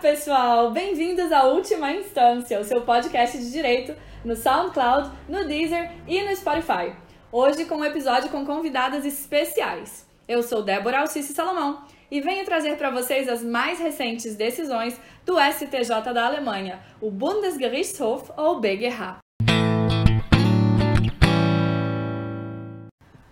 pessoal! Bem-vindos à Última Instância, o seu podcast de direito no SoundCloud, no Deezer e no Spotify. Hoje com um episódio com convidadas especiais. Eu sou Débora Alcice Salomão e venho trazer para vocês as mais recentes decisões do STJ da Alemanha, o Bundesgerichtshof ou BGH.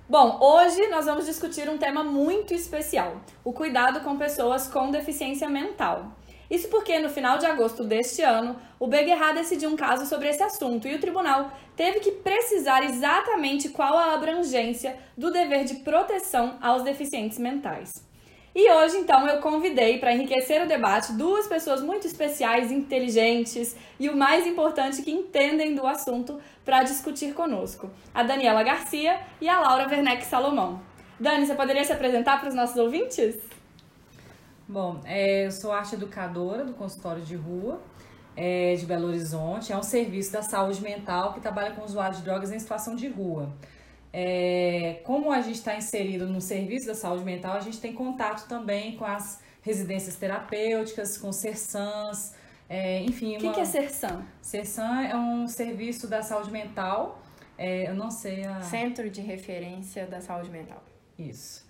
Bom, hoje nós vamos discutir um tema muito especial: o cuidado com pessoas com deficiência mental. Isso porque no final de agosto deste ano, o BGH decidiu um caso sobre esse assunto e o tribunal teve que precisar exatamente qual a abrangência do dever de proteção aos deficientes mentais. E hoje, então, eu convidei para enriquecer o debate duas pessoas muito especiais, inteligentes e o mais importante, que entendem do assunto para discutir conosco: a Daniela Garcia e a Laura Werneck Salomão. Dani, você poderia se apresentar para os nossos ouvintes? Bom, é, eu sou arte educadora do consultório de rua é, de Belo Horizonte. É um serviço da saúde mental que trabalha com usuários de drogas em situação de rua. É, como a gente está inserido no serviço da saúde mental, a gente tem contato também com as residências terapêuticas, com CERSANs, é, enfim. O que, uma... que é CERSAN? CERSAN é um serviço da saúde mental, é, eu não sei a... Centro de Referência da Saúde Mental. Isso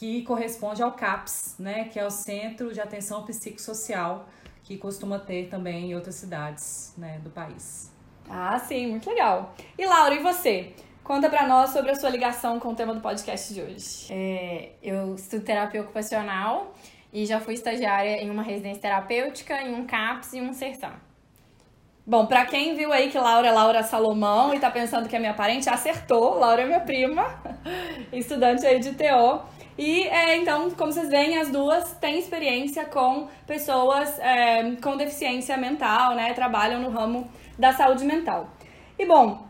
que corresponde ao CAPS, né, que é o Centro de Atenção Psicossocial, que costuma ter também em outras cidades né, do país. Ah, sim, muito legal. E Laura, e você? Conta para nós sobre a sua ligação com o tema do podcast de hoje. É, eu estudo terapia ocupacional e já fui estagiária em uma residência terapêutica, em um CAPS e um CERSAM. Bom, para quem viu aí que Laura é Laura Salomão e tá pensando que é minha parente, acertou. Laura é minha prima, estudante aí de TO. E é, então, como vocês veem, as duas têm experiência com pessoas é, com deficiência mental, né? Trabalham no ramo da saúde mental. E bom,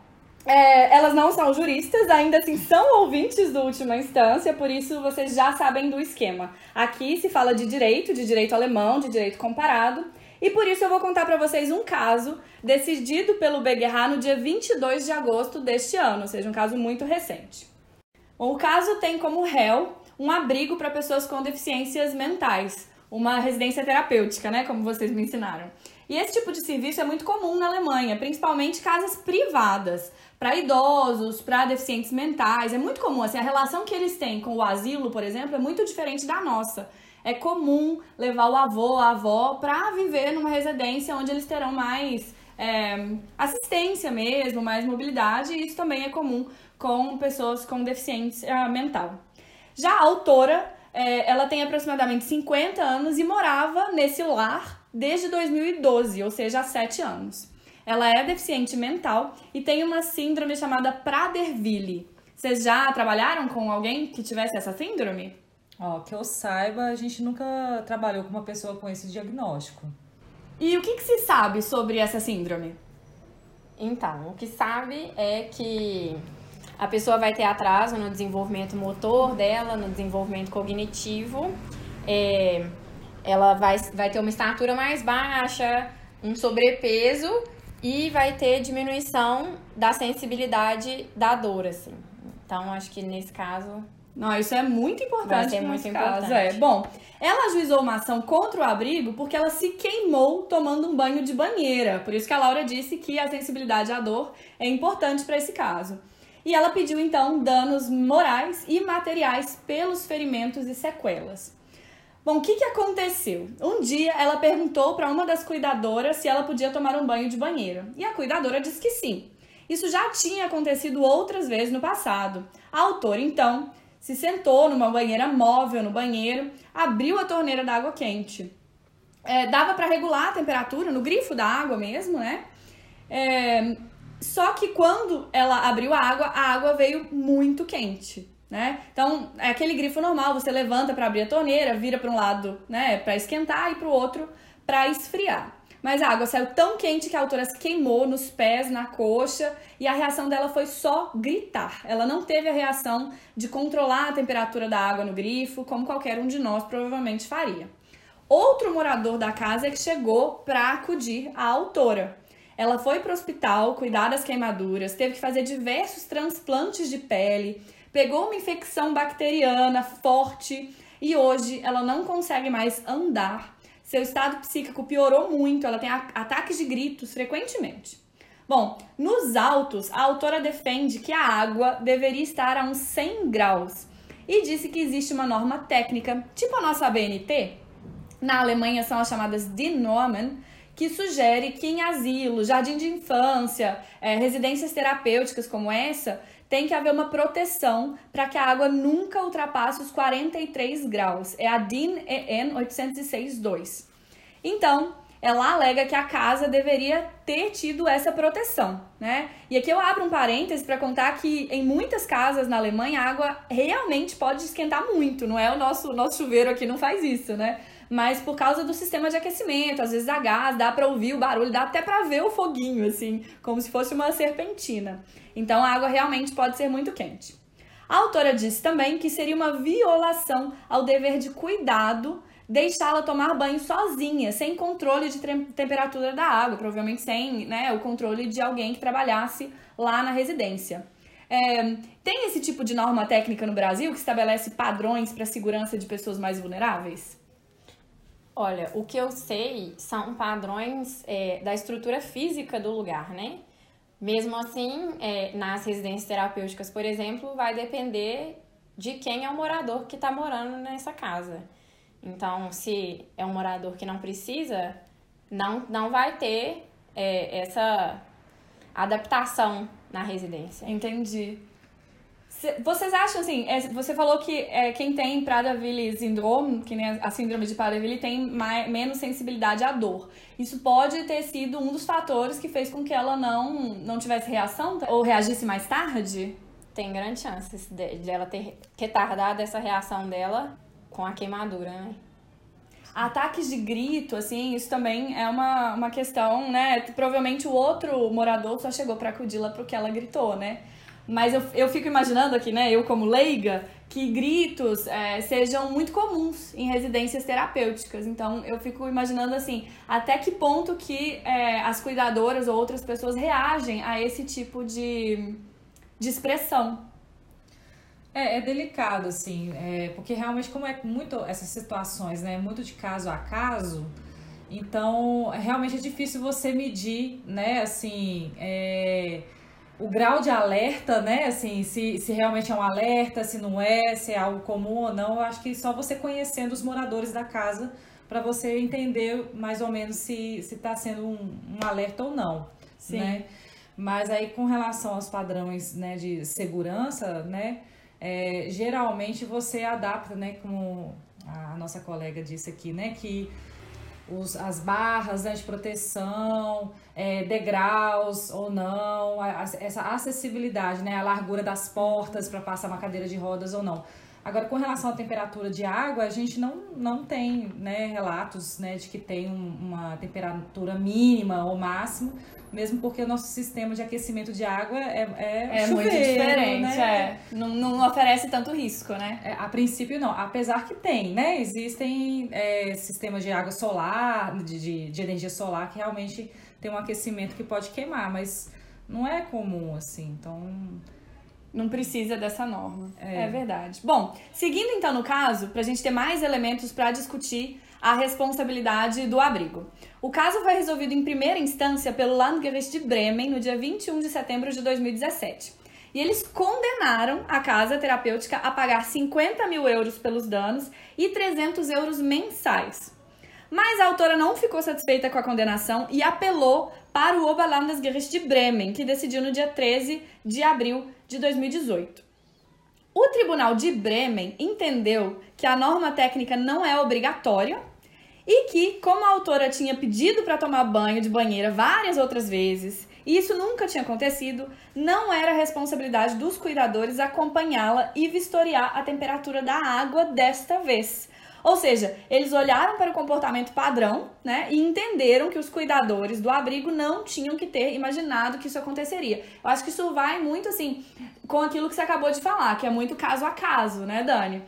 é, elas não são juristas, ainda assim são ouvintes do última instância, por isso vocês já sabem do esquema. Aqui se fala de direito, de direito alemão, de direito comparado, e por isso eu vou contar para vocês um caso decidido pelo BGH no dia 22 de agosto deste ano, ou seja, um caso muito recente. O caso tem como réu um abrigo para pessoas com deficiências mentais, uma residência terapêutica, né, como vocês me ensinaram. E esse tipo de serviço é muito comum na Alemanha, principalmente casas privadas, para idosos, para deficientes mentais. É muito comum, assim, a relação que eles têm com o asilo, por exemplo, é muito diferente da nossa. É comum levar o avô, a avó para viver numa residência onde eles terão mais é, assistência mesmo, mais mobilidade, e isso também é comum com pessoas com deficiência mental. Já a autora, é, ela tem aproximadamente 50 anos e morava nesse lar desde 2012, ou seja, há 7 anos. Ela é deficiente mental e tem uma síndrome chamada Prader-Willi. Vocês já trabalharam com alguém que tivesse essa síndrome? Ó, que eu saiba, a gente nunca trabalhou com uma pessoa com esse diagnóstico. E o que, que se sabe sobre essa síndrome? Então, o que sabe é que a pessoa vai ter atraso no desenvolvimento motor dela, no desenvolvimento cognitivo, é, ela vai, vai ter uma estatura mais baixa, um sobrepeso e vai ter diminuição da sensibilidade da dor, assim. Então, acho que nesse caso. Não, isso é muito importante. Vai ser muito caso. importante. É. Bom, ela ajuizou uma ação contra o abrigo porque ela se queimou tomando um banho de banheira. Por isso que a Laura disse que a sensibilidade à dor é importante para esse caso e ela pediu então danos morais e materiais pelos ferimentos e sequelas. Bom, o que, que aconteceu? Um dia ela perguntou para uma das cuidadoras se ela podia tomar um banho de banheiro e a cuidadora disse que sim. Isso já tinha acontecido outras vezes no passado. A autora então se sentou numa banheira móvel no banheiro, abriu a torneira da água quente. É, dava para regular a temperatura no grifo da água mesmo, né? É, só que quando ela abriu a água, a água veio muito quente, né? Então, é aquele grifo normal, você levanta para abrir a torneira, vira para um lado, né, para esquentar e para o outro para esfriar. Mas a água saiu tão quente que a autora se queimou nos pés, na coxa, e a reação dela foi só gritar. Ela não teve a reação de controlar a temperatura da água no grifo, como qualquer um de nós provavelmente faria. Outro morador da casa é que chegou para acudir a autora. Ela foi para o hospital cuidar das queimaduras, teve que fazer diversos transplantes de pele, pegou uma infecção bacteriana forte e hoje ela não consegue mais andar seu estado psíquico piorou muito, ela tem ataques de gritos frequentemente. Bom, nos autos, a autora defende que a água deveria estar a uns 100 graus e disse que existe uma norma técnica, tipo a nossa ABNT, na Alemanha são as chamadas DIN Normen, que sugere que em asilo, jardim de infância, é, residências terapêuticas como essa, tem que haver uma proteção para que a água nunca ultrapasse os 43 graus. É a DIN EN 806-2. Então, ela alega que a casa deveria ter tido essa proteção, né? E aqui eu abro um parêntese para contar que em muitas casas na Alemanha a água realmente pode esquentar muito, não é o nosso nosso chuveiro aqui não faz isso, né? Mas por causa do sistema de aquecimento, às vezes a gás, dá para ouvir o barulho, dá até para ver o foguinho assim, como se fosse uma serpentina. Então a água realmente pode ser muito quente. A autora disse também que seria uma violação ao dever de cuidado deixá-la tomar banho sozinha, sem controle de temperatura da água, provavelmente sem né, o controle de alguém que trabalhasse lá na residência. É, tem esse tipo de norma técnica no Brasil que estabelece padrões para a segurança de pessoas mais vulneráveis? Olha, o que eu sei são padrões é, da estrutura física do lugar, né? Mesmo assim, é, nas residências terapêuticas, por exemplo, vai depender de quem é o morador que está morando nessa casa. Então, se é um morador que não precisa, não, não vai ter é, essa adaptação na residência. Entendi. Vocês acham assim, é, você falou que é, quem tem Prader-Willi síndrome, que nem a síndrome de Prader-Willi, tem mais, menos sensibilidade à dor. Isso pode ter sido um dos fatores que fez com que ela não, não tivesse reação ou reagisse mais tarde? Tem grandes chances de, de ela ter retardado essa reação dela com a queimadura, né? Ataques de grito, assim, isso também é uma, uma questão, né? Provavelmente o outro morador só chegou para acudi-la porque ela gritou, né? Mas eu, eu fico imaginando aqui, né, eu como leiga, que gritos é, sejam muito comuns em residências terapêuticas. Então eu fico imaginando assim, até que ponto que é, as cuidadoras ou outras pessoas reagem a esse tipo de, de expressão. É, é delicado, assim, é, porque realmente como é muito essas situações, né, muito de caso a caso, então realmente é difícil você medir, né, assim, é, o grau de alerta, né, assim, se, se realmente é um alerta, se não é, se é algo comum ou não, eu acho que só você conhecendo os moradores da casa para você entender mais ou menos se está sendo um, um alerta ou não, Sim. né? Mas aí com relação aos padrões né, de segurança, né, é, geralmente você adapta, né, como a nossa colega disse aqui, né, que os, as barras né, de proteção, é, degraus ou não, a, a, essa acessibilidade, né, a largura das portas para passar uma cadeira de rodas ou não. Agora, com relação à temperatura de água, a gente não, não tem né, relatos né, de que tem um, uma temperatura mínima ou máxima, mesmo porque o nosso sistema de aquecimento de água é É, é chuveiro, muito diferente, né? é. Não, não oferece tanto risco, né? É, a princípio não, apesar que tem, né? Existem é, sistemas de água solar, de, de, de energia solar, que realmente tem um aquecimento que pode queimar, mas não é comum, assim, então... Não precisa dessa norma. É. é verdade. Bom, seguindo então no caso, para a gente ter mais elementos para discutir a responsabilidade do abrigo. O caso foi resolvido em primeira instância pelo Landgericht de Bremen no dia 21 de setembro de 2017. E eles condenaram a casa terapêutica a pagar 50 mil euros pelos danos e 300 euros mensais. Mas a autora não ficou satisfeita com a condenação e apelou para o Oberlandesgericht de Bremen, que decidiu no dia 13 de abril de 2018. O Tribunal de Bremen entendeu que a norma técnica não é obrigatória e que, como a autora tinha pedido para tomar banho de banheira várias outras vezes, e isso nunca tinha acontecido, não era responsabilidade dos cuidadores acompanhá-la e vistoriar a temperatura da água desta vez. Ou seja, eles olharam para o comportamento padrão, né, e entenderam que os cuidadores do abrigo não tinham que ter imaginado que isso aconteceria. Eu acho que isso vai muito assim com aquilo que você acabou de falar, que é muito caso a caso, né, Dani?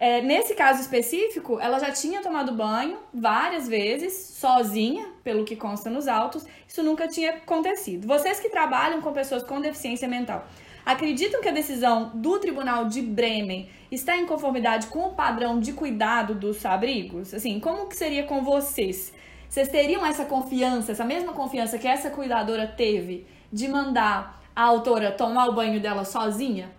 É, nesse caso específico, ela já tinha tomado banho várias vezes, sozinha, pelo que consta nos autos. Isso nunca tinha acontecido. Vocês que trabalham com pessoas com deficiência mental, acreditam que a decisão do Tribunal de Bremen está em conformidade com o padrão de cuidado dos abrigos? Assim, como que seria com vocês? Vocês teriam essa confiança, essa mesma confiança que essa cuidadora teve de mandar a autora tomar o banho dela sozinha?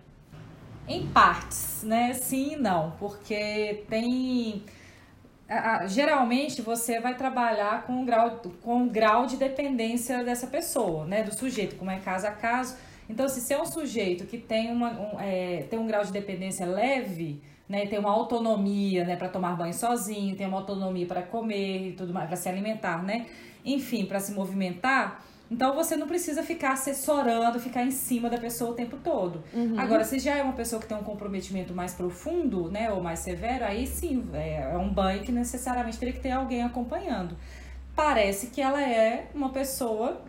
Em partes, né? Sim e não, porque tem. Geralmente você vai trabalhar com o grau, com o grau de dependência dessa pessoa, né? Do sujeito, como é caso a caso. Então, se é um sujeito que tem, uma, um, é, tem um grau de dependência leve, né, tem uma autonomia, né, para tomar banho sozinho, tem uma autonomia para comer e tudo mais, para se alimentar, né? Enfim, para se movimentar. Então você não precisa ficar assessorando, ficar em cima da pessoa o tempo todo. Uhum. Agora, se já é uma pessoa que tem um comprometimento mais profundo, né, ou mais severo, aí sim, é, é um banho que necessariamente teria que ter alguém acompanhando. Parece que ela é uma pessoa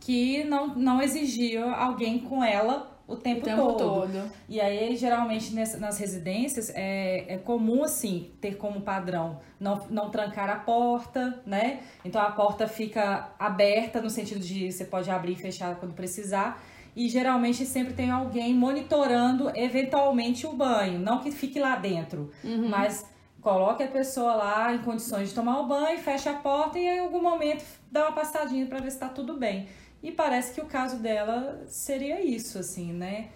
que não, não exigia alguém com ela o tempo, o tempo todo. todo. E aí, geralmente, nas residências, é, é comum, assim, ter como padrão não, não trancar a porta, né? Então, a porta fica aberta, no sentido de você pode abrir e fechar quando precisar. E, geralmente, sempre tem alguém monitorando, eventualmente, o banho. Não que fique lá dentro, uhum. mas coloque a pessoa lá em condições de tomar o banho, fecha a porta e, em algum momento, dá uma passadinha para ver se está tudo bem. E parece que o caso dela seria isso, assim, né?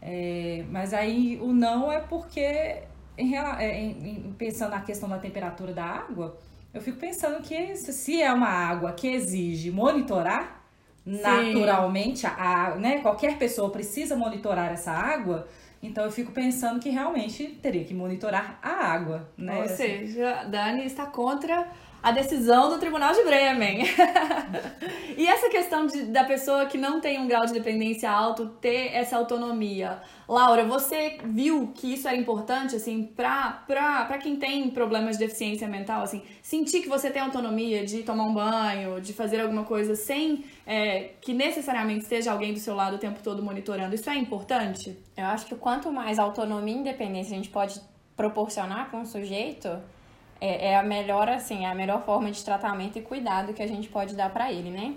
É, mas aí o não é porque, em, é, em, pensando na questão da temperatura da água, eu fico pensando que se é uma água que exige monitorar, Sim. naturalmente, a, né, qualquer pessoa precisa monitorar essa água, então eu fico pensando que realmente teria que monitorar a água, né? Ou seja, Dani está contra a decisão do Tribunal de Bremen. e essa questão de, da pessoa que não tem um grau de dependência alto ter essa autonomia. Laura, você viu que isso era importante, assim, pra, pra, pra quem tem problemas de deficiência mental, assim, sentir que você tem autonomia de tomar um banho, de fazer alguma coisa sem é, que necessariamente esteja alguém do seu lado o tempo todo monitorando, isso é importante? Eu acho que quanto mais autonomia e independência a gente pode proporcionar para um sujeito, é, é, a melhor, assim, é a melhor forma de tratamento e cuidado que a gente pode dar para ele, né?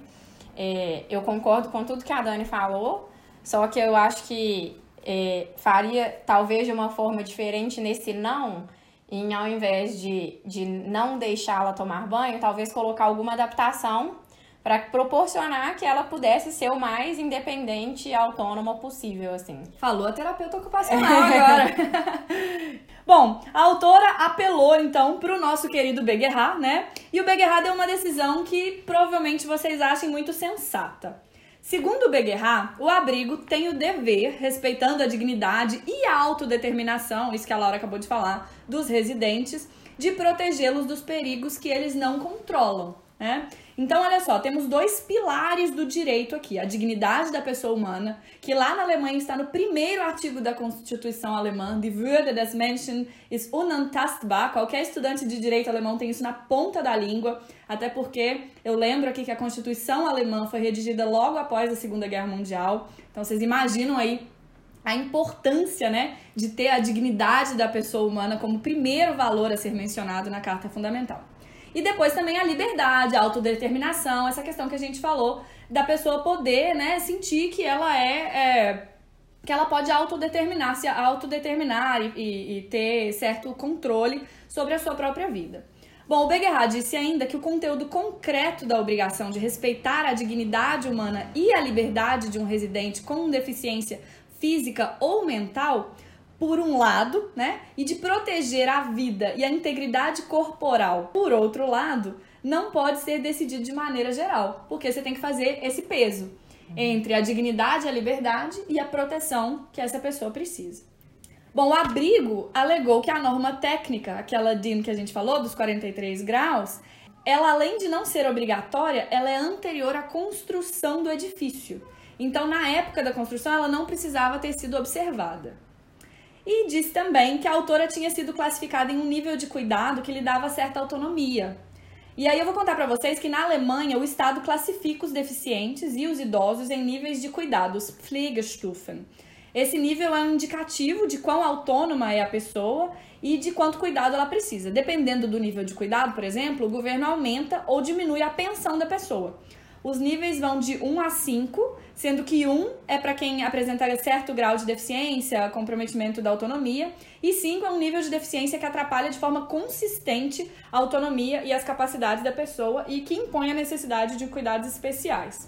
É, eu concordo com tudo que a Dani falou, só que eu acho que é, faria talvez de uma forma diferente nesse não, em ao invés de, de não deixá-la tomar banho, talvez colocar alguma adaptação para proporcionar que ela pudesse ser o mais independente e autônoma possível, assim. Falou a terapeuta ocupacional agora. Bom, a autora apelou então para o nosso querido Beguerra, né? E o Beguerra deu uma decisão que provavelmente vocês achem muito sensata. Segundo o Beguerra, o abrigo tem o dever, respeitando a dignidade e a autodeterminação, isso que a Laura acabou de falar, dos residentes, de protegê-los dos perigos que eles não controlam, né? Então, olha só, temos dois pilares do direito aqui: a dignidade da pessoa humana, que lá na Alemanha está no primeiro artigo da Constituição alemã, Die Würde des Menschen ist unantastbar. Qualquer estudante de direito alemão tem isso na ponta da língua, até porque eu lembro aqui que a Constituição alemã foi redigida logo após a Segunda Guerra Mundial. Então, vocês imaginam aí a importância, né, de ter a dignidade da pessoa humana como primeiro valor a ser mencionado na Carta Fundamental. E depois também a liberdade, a autodeterminação, essa questão que a gente falou da pessoa poder, né, sentir que ela é, é que ela pode autodeterminar, se autodeterminar e, e, e, ter certo controle sobre a sua própria vida. Bom, o Beguerra disse ainda que o conteúdo concreto da obrigação de respeitar a dignidade humana e a liberdade de um residente com deficiência física ou mental por um lado, né? E de proteger a vida e a integridade corporal, por outro lado, não pode ser decidido de maneira geral, porque você tem que fazer esse peso entre a dignidade, a liberdade e a proteção que essa pessoa precisa. Bom, o abrigo alegou que a norma técnica, aquela DIN que a gente falou, dos 43 graus, ela além de não ser obrigatória, ela é anterior à construção do edifício. Então, na época da construção, ela não precisava ter sido observada. E disse também que a autora tinha sido classificada em um nível de cuidado que lhe dava certa autonomia. E aí eu vou contar para vocês que na Alemanha o Estado classifica os deficientes e os idosos em níveis de cuidados, Pflegestufen. Esse nível é um indicativo de quão autônoma é a pessoa e de quanto cuidado ela precisa. Dependendo do nível de cuidado, por exemplo, o governo aumenta ou diminui a pensão da pessoa. Os níveis vão de 1 a 5, sendo que 1 é para quem apresenta certo grau de deficiência, comprometimento da autonomia, e 5 é um nível de deficiência que atrapalha de forma consistente a autonomia e as capacidades da pessoa e que impõe a necessidade de cuidados especiais.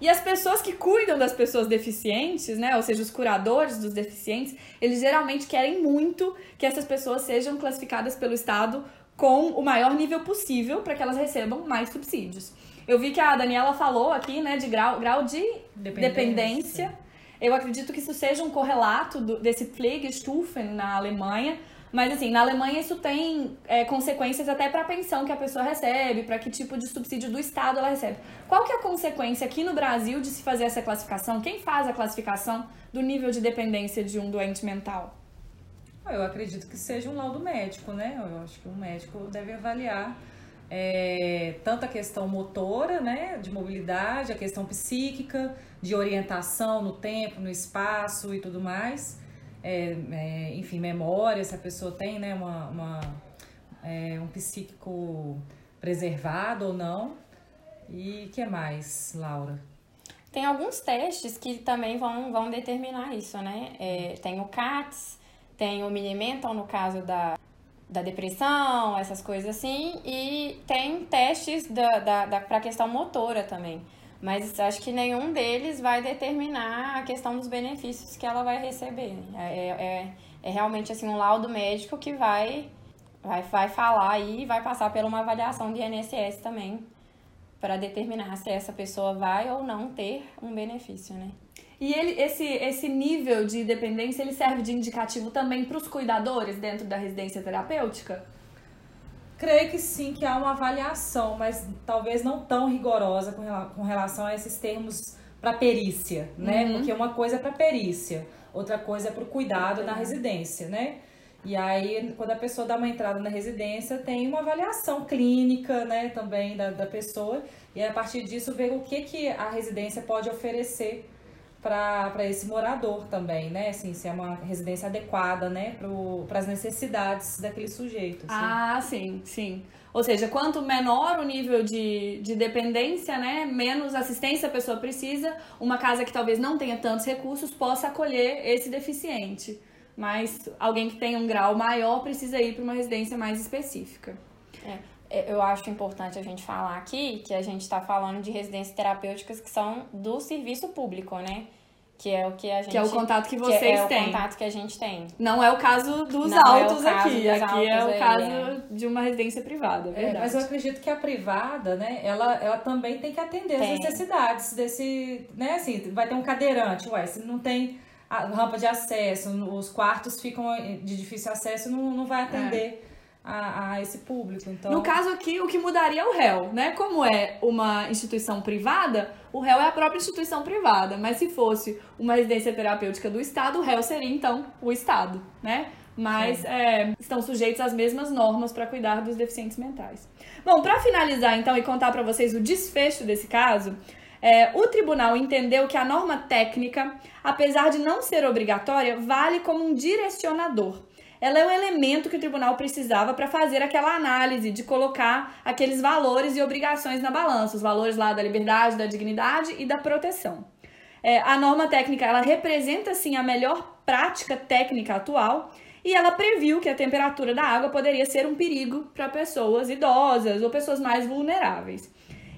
E as pessoas que cuidam das pessoas deficientes, né, ou seja, os curadores dos deficientes, eles geralmente querem muito que essas pessoas sejam classificadas pelo Estado com o maior nível possível para que elas recebam mais subsídios. Eu vi que a Daniela falou aqui, né, de grau, grau de dependência. dependência. Eu acredito que isso seja um correlato do, desse Pflegestufen na Alemanha, mas assim, na Alemanha isso tem é, consequências até para a pensão que a pessoa recebe, para que tipo de subsídio do Estado ela recebe. Qual que é a consequência aqui no Brasil de se fazer essa classificação? Quem faz a classificação do nível de dependência de um doente mental? Eu acredito que seja um laudo médico, né? Eu acho que um médico deve avaliar é, tanto a questão motora, né, de mobilidade, a questão psíquica, de orientação no tempo, no espaço e tudo mais é, é, enfim, memória, se a pessoa tem né, uma, uma é, um psíquico preservado ou não. E que mais, Laura? Tem alguns testes que também vão, vão determinar isso, né? É, tem o CATS, tem o Minimental no caso da, da depressão, essas coisas assim, e tem testes da, da, da, para a questão motora também. Mas acho que nenhum deles vai determinar a questão dos benefícios que ela vai receber. É, é, é realmente assim um laudo médico que vai, vai, vai falar aí e vai passar por uma avaliação de INSS também para determinar se essa pessoa vai ou não ter um benefício, né? E ele, esse, esse nível de dependência ele serve de indicativo também para os cuidadores dentro da residência terapêutica? Creio que sim, que há uma avaliação, mas talvez não tão rigorosa com relação a esses termos para perícia, né? Uhum. Porque uma coisa é para perícia, outra coisa é para o cuidado na residência, né? E aí, quando a pessoa dá uma entrada na residência, tem uma avaliação clínica, né, também da, da pessoa, e a partir disso ver o que, que a residência pode oferecer para esse morador também, né? Assim, se é uma residência adequada, né, para as necessidades daquele sujeito. Assim. Ah, sim, sim. Ou seja, quanto menor o nível de, de dependência, né, menos assistência a pessoa precisa, uma casa que talvez não tenha tantos recursos possa acolher esse deficiente. Mas alguém que tenha um grau maior precisa ir para uma residência mais específica. É. é eu acho importante a gente falar aqui que a gente está falando de residências terapêuticas que são do serviço público, né? Que é o que a gente. Que é o contato que vocês que é têm. É o contato que a gente tem. Não é o caso dos Não altos é caso aqui. Dos aqui é o aí, caso é. de uma residência privada, é verdade. É, mas eu acredito que a privada, né, ela, ela também tem que atender tem. as necessidades desse. Né, assim, vai ter um cadeirante, ué, se não tem a rampa de acesso, os quartos ficam de difícil acesso, não, não vai atender. A, a, esse público. Então... No caso aqui, o que mudaria é o réu, né? Como é uma instituição privada, o réu é a própria instituição privada. Mas se fosse uma residência terapêutica do Estado, o réu seria então o Estado, né? Mas é, estão sujeitos às mesmas normas para cuidar dos deficientes mentais. Bom, para finalizar então e contar para vocês o desfecho desse caso, é, o tribunal entendeu que a norma técnica, apesar de não ser obrigatória, vale como um direcionador ela é o elemento que o tribunal precisava para fazer aquela análise de colocar aqueles valores e obrigações na balança, os valores lá da liberdade, da dignidade e da proteção. É, a norma técnica ela representa sim a melhor prática técnica atual e ela previu que a temperatura da água poderia ser um perigo para pessoas idosas ou pessoas mais vulneráveis.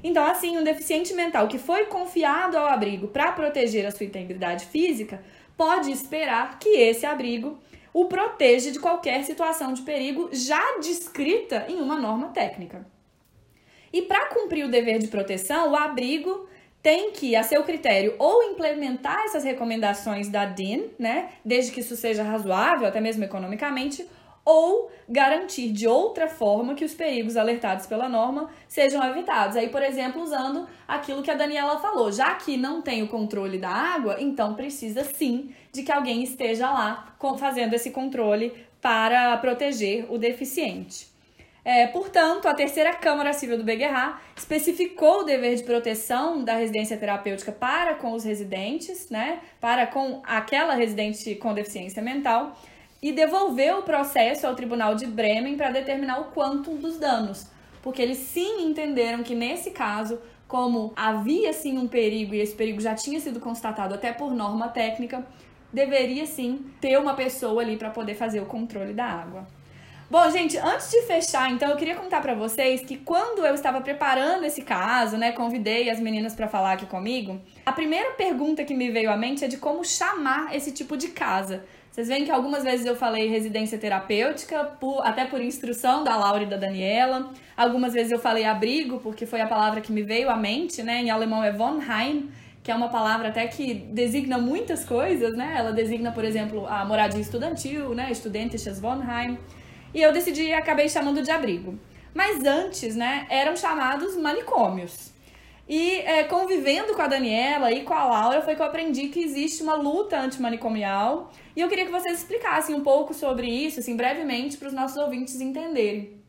Então, assim, um deficiente mental que foi confiado ao abrigo para proteger a sua integridade física pode esperar que esse abrigo o protege de qualquer situação de perigo já descrita em uma norma técnica. E para cumprir o dever de proteção, o abrigo tem que, a seu critério, ou implementar essas recomendações da DIN, né, desde que isso seja razoável, até mesmo economicamente, ou garantir de outra forma que os perigos alertados pela norma sejam evitados. Aí, por exemplo, usando aquilo que a Daniela falou, já que não tem o controle da água, então precisa sim de que alguém esteja lá fazendo esse controle para proteger o deficiente. É, portanto, a terceira Câmara Civil do Beguerra especificou o dever de proteção da residência terapêutica para com os residentes, né, para com aquela residente com deficiência mental, e devolveu o processo ao Tribunal de Bremen para determinar o quantum dos danos, porque eles sim entenderam que nesse caso como havia sim um perigo e esse perigo já tinha sido constatado até por norma técnica, deveria sim ter uma pessoa ali para poder fazer o controle da água. Bom, gente, antes de fechar, então eu queria contar para vocês que quando eu estava preparando esse caso, né, convidei as meninas para falar aqui comigo, a primeira pergunta que me veio à mente é de como chamar esse tipo de casa. Vocês veem que algumas vezes eu falei residência terapêutica, por, até por instrução da Laura e da Daniela. Algumas vezes eu falei abrigo, porque foi a palavra que me veio à mente, né? Em alemão é Wohnheim, que é uma palavra até que designa muitas coisas, né? Ela designa, por exemplo, a moradia estudantil, né? Studentisches Wohnheim. E eu decidi acabei chamando de abrigo. Mas antes, né, eram chamados manicômios. E é, convivendo com a Daniela e com a Laura, foi que eu aprendi que existe uma luta antimanicomial. E eu queria que vocês explicassem um pouco sobre isso, assim, brevemente, para os nossos ouvintes entenderem.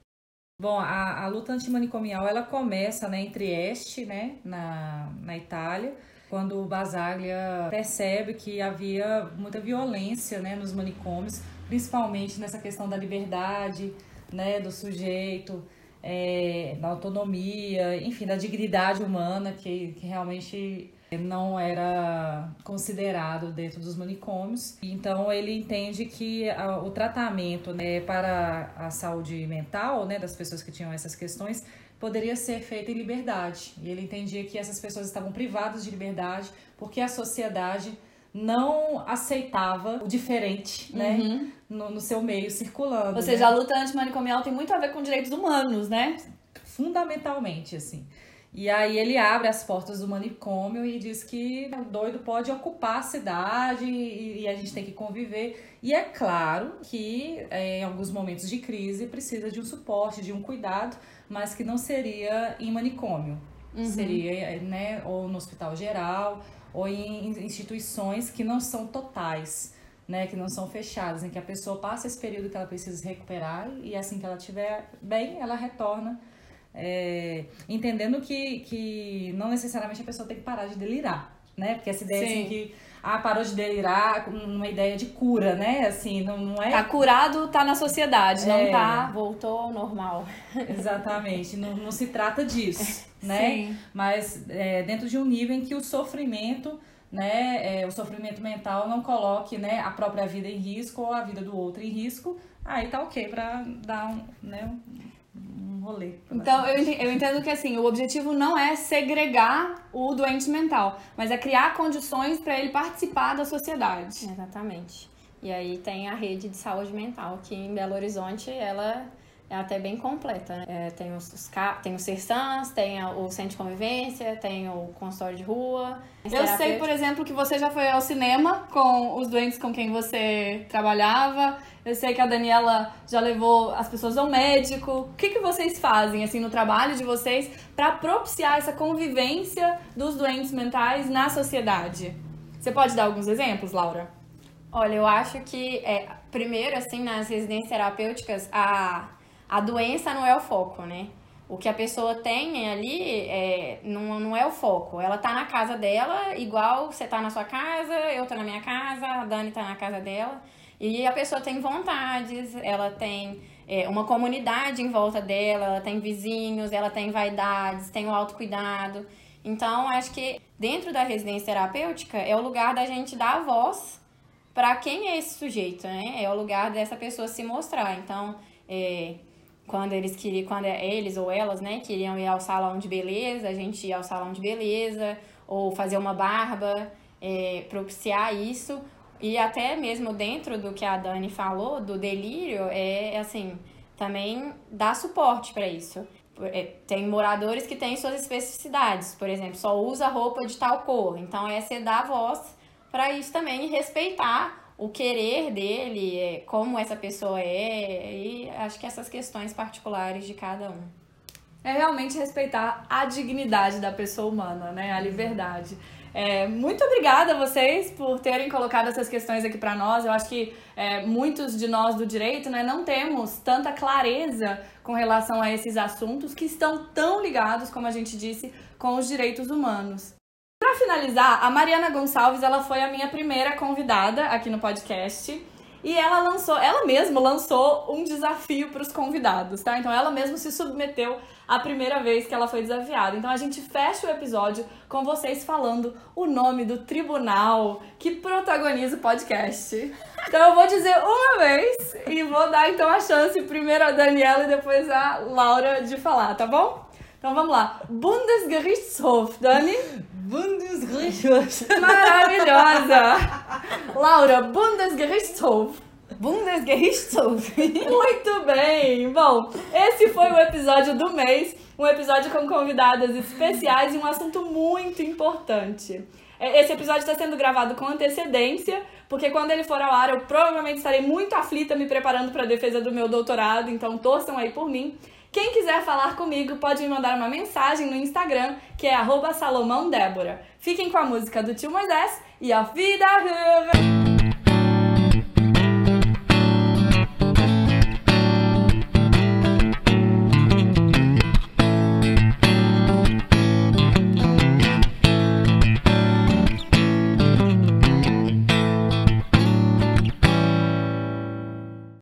Bom, a, a luta antimanicomial, ela começa né, em Trieste, né, na, na Itália, quando o Basaglia percebe que havia muita violência né, nos manicômios, principalmente nessa questão da liberdade né, do sujeito, é, da autonomia, enfim, da dignidade humana que, que realmente não era considerado dentro dos manicômios. Então ele entende que a, o tratamento né, para a saúde mental né, das pessoas que tinham essas questões poderia ser feito em liberdade. E ele entendia que essas pessoas estavam privadas de liberdade porque a sociedade não aceitava o diferente, né? Uhum. No, no, seu meio circulando. Ou seja, né? a luta antimanicomial tem muito a ver com direitos humanos, né? Fundamentalmente, assim. E aí ele abre as portas do manicômio e diz que o doido pode ocupar a cidade e, e a gente tem que conviver. E é claro que é, em alguns momentos de crise precisa de um suporte, de um cuidado, mas que não seria em manicômio. Uhum. Seria, né, ou no hospital geral, ou em instituições que não são totais, né, que não são fechadas, em que a pessoa passa esse período que ela precisa se recuperar e assim que ela estiver bem, ela retorna, é, entendendo que, que não necessariamente a pessoa tem que parar de delirar, né, porque essa ideia assim que ah, parou de delirar uma ideia de cura, né? Assim, não, não é. Tá curado, tá na sociedade, não é. tá. Voltou ao normal. Exatamente. não, não se trata disso, né? Sim. Mas é, dentro de um nível em que o sofrimento. Né, é, o sofrimento mental não coloque né, a própria vida em risco ou a vida do outro em risco, aí tá ok para dar um, né, rolê. Então, eu, eu entendo que assim, o objetivo não é segregar o doente mental, mas é criar condições para ele participar da sociedade. Exatamente. E aí tem a rede de saúde mental, que em Belo Horizonte ela é até bem completa. Né? É, tem os, os tem os CERSANS, tem o centro de convivência, tem o consultório de rua. Eu sei, por exemplo, que você já foi ao cinema com os doentes com quem você trabalhava. Eu sei que a Daniela já levou as pessoas ao médico. O que, que vocês fazem, assim, no trabalho de vocês para propiciar essa convivência dos doentes mentais na sociedade? Você pode dar alguns exemplos, Laura? Olha, eu acho que, é, primeiro, assim, nas residências terapêuticas, a, a doença não é o foco, né? O que a pessoa tem ali é, não, não é o foco. Ela tá na casa dela, igual você tá na sua casa, eu tô na minha casa, a Dani tá na casa dela. E a pessoa tem vontades, ela tem é, uma comunidade em volta dela, ela tem vizinhos, ela tem vaidades, tem o autocuidado. Então, acho que dentro da residência terapêutica é o lugar da gente dar voz para quem é esse sujeito, né? É o lugar dessa pessoa se mostrar. Então, é, quando eles queriam, quando é, eles ou elas, né, queriam ir ao salão de beleza, a gente ia ao salão de beleza, ou fazer uma barba, é, propiciar isso. E até mesmo dentro do que a Dani falou, do delírio, é assim, também dá suporte para isso. É, tem moradores que têm suas especificidades, por exemplo, só usa roupa de tal cor. Então, é você dar voz para isso também e respeitar o querer dele, é, como essa pessoa é, e acho que essas questões particulares de cada um. É realmente respeitar a dignidade da pessoa humana, né? A liberdade. É, muito obrigada a vocês por terem colocado essas questões aqui para nós. Eu acho que é, muitos de nós do direito né, não temos tanta clareza com relação a esses assuntos que estão tão ligados, como a gente disse, com os direitos humanos. Para finalizar, a Mariana Gonçalves ela foi a minha primeira convidada aqui no podcast. E ela lançou, ela mesma lançou um desafio para os convidados, tá? Então ela mesma se submeteu a primeira vez que ela foi desafiada. Então a gente fecha o episódio com vocês falando o nome do tribunal que protagoniza o podcast. Então eu vou dizer uma vez e vou dar então a chance primeiro a Daniela e depois a Laura de falar, tá bom? Então vamos lá. Bundesgerichtshof, Dani? Bundesgerichtshof. Maravilhosa! Laura, Bundesgerichtshof. Bundesgerichtshof. Muito bem! Bom, esse foi o episódio do mês, um episódio com convidadas especiais e um assunto muito importante. É, esse episódio está sendo gravado com antecedência, porque quando ele for ao ar, eu provavelmente estarei muito aflita me preparando para a defesa do meu doutorado, então torçam aí por mim. Quem quiser falar comigo pode me mandar uma mensagem no Instagram, que é salomãodébora. Fiquem com a música do tio Moisés e a vida